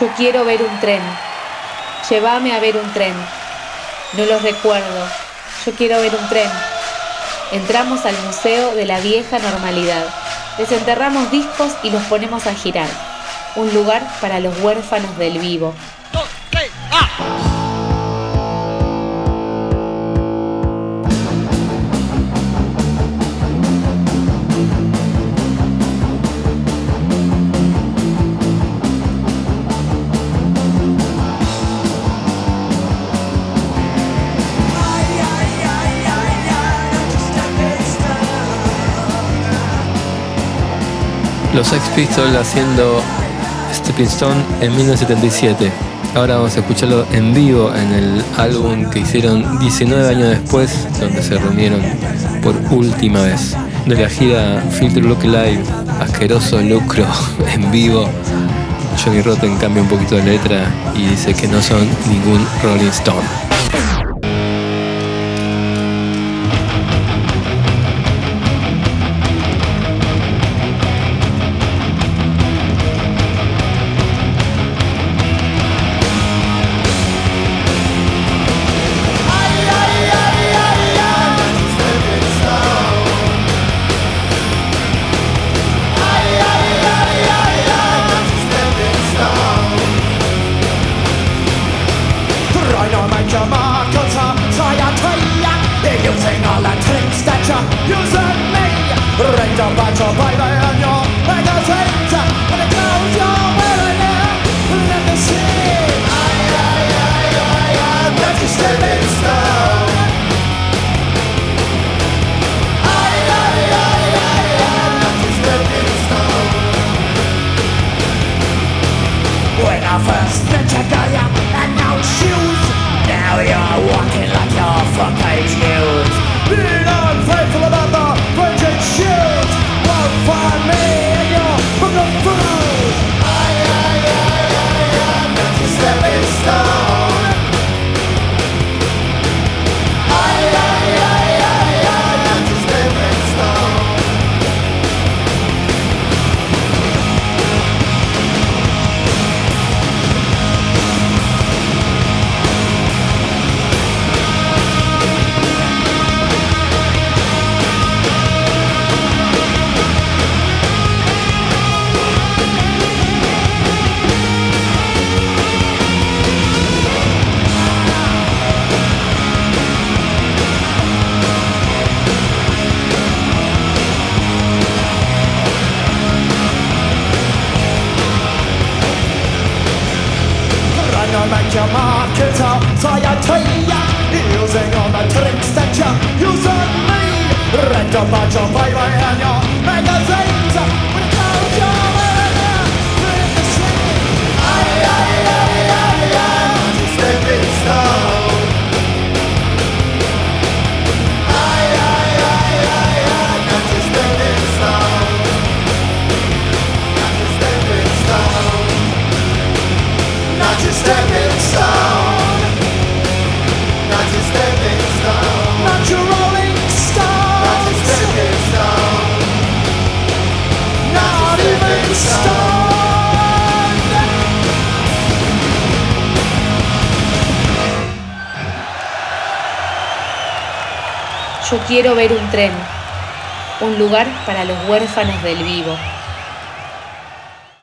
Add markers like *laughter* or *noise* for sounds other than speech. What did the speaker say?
Yo quiero ver un tren. Llévame a ver un tren. No lo recuerdo. Yo quiero ver un tren. Entramos al Museo de la Vieja Normalidad. Desenterramos discos y los ponemos a girar. Un lugar para los huérfanos del vivo. Los Sex Pistols haciendo Stepping Stone en 1977. Ahora vamos a escucharlo en vivo en el álbum que hicieron 19 años después, donde se reunieron por última vez. De la gira Filter Look Live, asqueroso lucro *laughs* en vivo. Johnny Rotten cambia un poquito de letra y dice que no son ningún Rolling Stone. first met a guy and now shoes. Now you're walking. your markers are So you tell ya. Using all the tricks that you use on me. Red up at your baby and your Yo quiero ver un tren, un lugar para los huérfanos del vivo.